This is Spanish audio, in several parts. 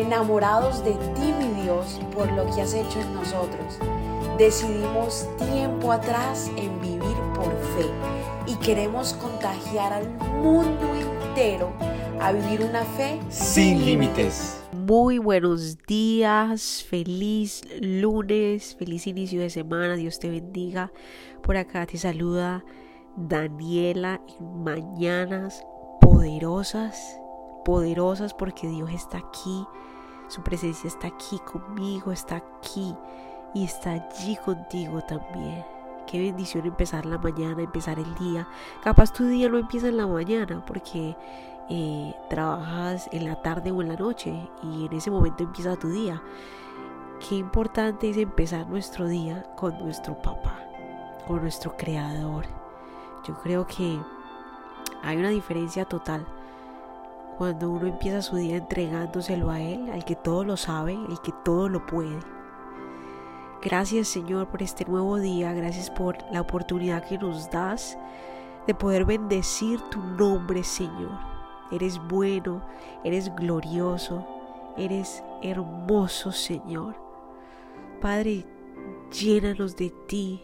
enamorados de ti, mi Dios, por lo que has hecho en nosotros. Decidimos tiempo atrás en vivir por fe y queremos contagiar al mundo entero a vivir una fe sin límites. Muy buenos días, feliz lunes, feliz inicio de semana, Dios te bendiga. Por acá te saluda Daniela en mañanas poderosas, poderosas porque Dios está aquí, su presencia está aquí conmigo, está aquí y está allí contigo también. Qué bendición empezar la mañana, empezar el día. Capaz tu día no empieza en la mañana porque eh, trabajas en la tarde o en la noche y en ese momento empieza tu día. Qué importante es empezar nuestro día con nuestro papá, con nuestro creador. Yo creo que hay una diferencia total cuando uno empieza su día entregándoselo a Él, al que todo lo sabe, el que todo lo puede. Gracias Señor por este nuevo día, gracias por la oportunidad que nos das de poder bendecir tu nombre Señor. Eres bueno, eres glorioso, eres hermoso Señor. Padre, llénanos de ti,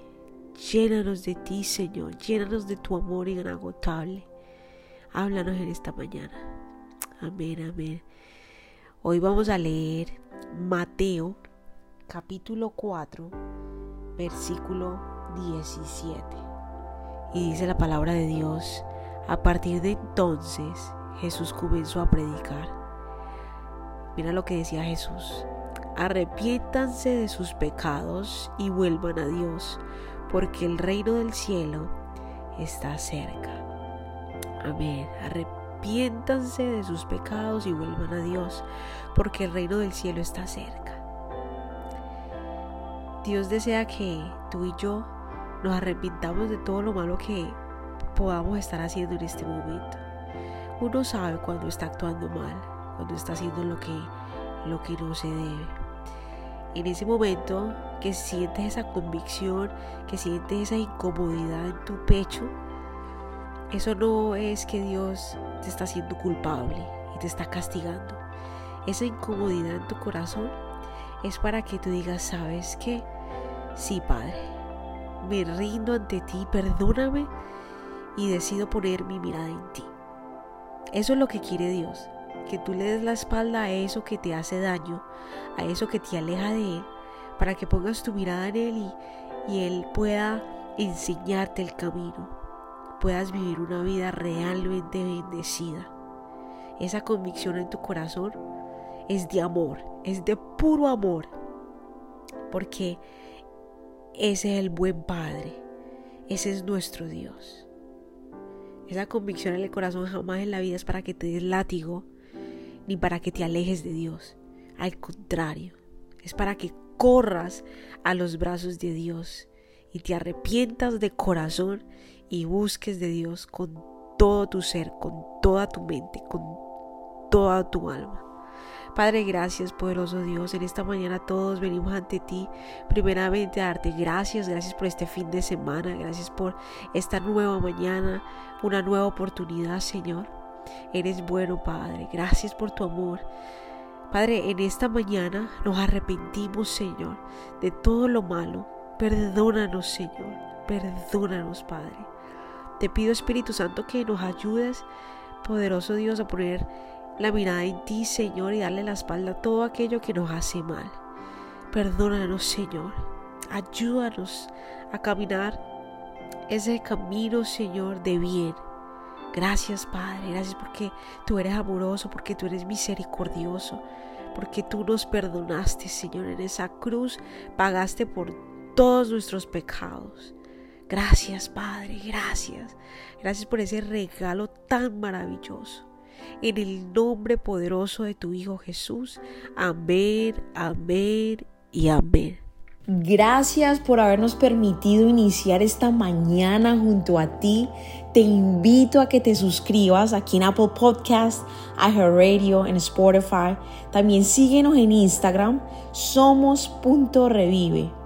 llénanos de ti Señor, llénanos de tu amor inagotable. Háblanos en esta mañana. Amén, amén. Hoy vamos a leer Mateo capítulo 4, versículo 17. Y dice la palabra de Dios, a partir de entonces Jesús comenzó a predicar. Mira lo que decía Jesús. Arrepiéntanse de sus pecados y vuelvan a Dios, porque el reino del cielo está cerca. Amén. Arrepiéntanse de sus pecados y vuelvan a Dios, porque el reino del cielo está cerca. Dios desea que tú y yo nos arrepintamos de todo lo malo que podamos estar haciendo en este momento. Uno sabe cuando está actuando mal, cuando está haciendo lo que, lo que no se debe. En ese momento que sientes esa convicción, que sientes esa incomodidad en tu pecho, eso no es que Dios te está haciendo culpable y te está castigando. Esa incomodidad en tu corazón es para que tú digas, ¿sabes qué? Sí, Padre, me rindo ante ti, perdóname y decido poner mi mirada en ti. Eso es lo que quiere Dios, que tú le des la espalda a eso que te hace daño, a eso que te aleja de Él, para que pongas tu mirada en Él y, y Él pueda enseñarte el camino, puedas vivir una vida realmente bendecida. Esa convicción en tu corazón es de amor, es de puro amor, porque ese es el buen Padre. Ese es nuestro Dios. Esa convicción en el corazón jamás en la vida es para que te des látigo ni para que te alejes de Dios. Al contrario, es para que corras a los brazos de Dios y te arrepientas de corazón y busques de Dios con todo tu ser, con toda tu mente, con toda tu alma. Padre, gracias, poderoso Dios. En esta mañana todos venimos ante ti, primeramente a darte gracias, gracias por este fin de semana, gracias por esta nueva mañana, una nueva oportunidad, Señor. Eres bueno, Padre. Gracias por tu amor. Padre, en esta mañana nos arrepentimos, Señor, de todo lo malo. Perdónanos, Señor. Perdónanos, Padre. Te pido, Espíritu Santo, que nos ayudes, poderoso Dios, a poner la mirada en ti, Señor, y darle la espalda a todo aquello que nos hace mal. Perdónanos, Señor. Ayúdanos a caminar ese camino, Señor, de bien. Gracias, Padre. Gracias porque tú eres amoroso, porque tú eres misericordioso, porque tú nos perdonaste, Señor, en esa cruz. Pagaste por todos nuestros pecados. Gracias, Padre. Gracias. Gracias por ese regalo tan maravilloso en el nombre poderoso de tu Hijo Jesús. Amén, amén y amén. Gracias por habernos permitido iniciar esta mañana junto a ti. Te invito a que te suscribas aquí en Apple Podcast, Radio, en Spotify. También síguenos en Instagram, somos.revive.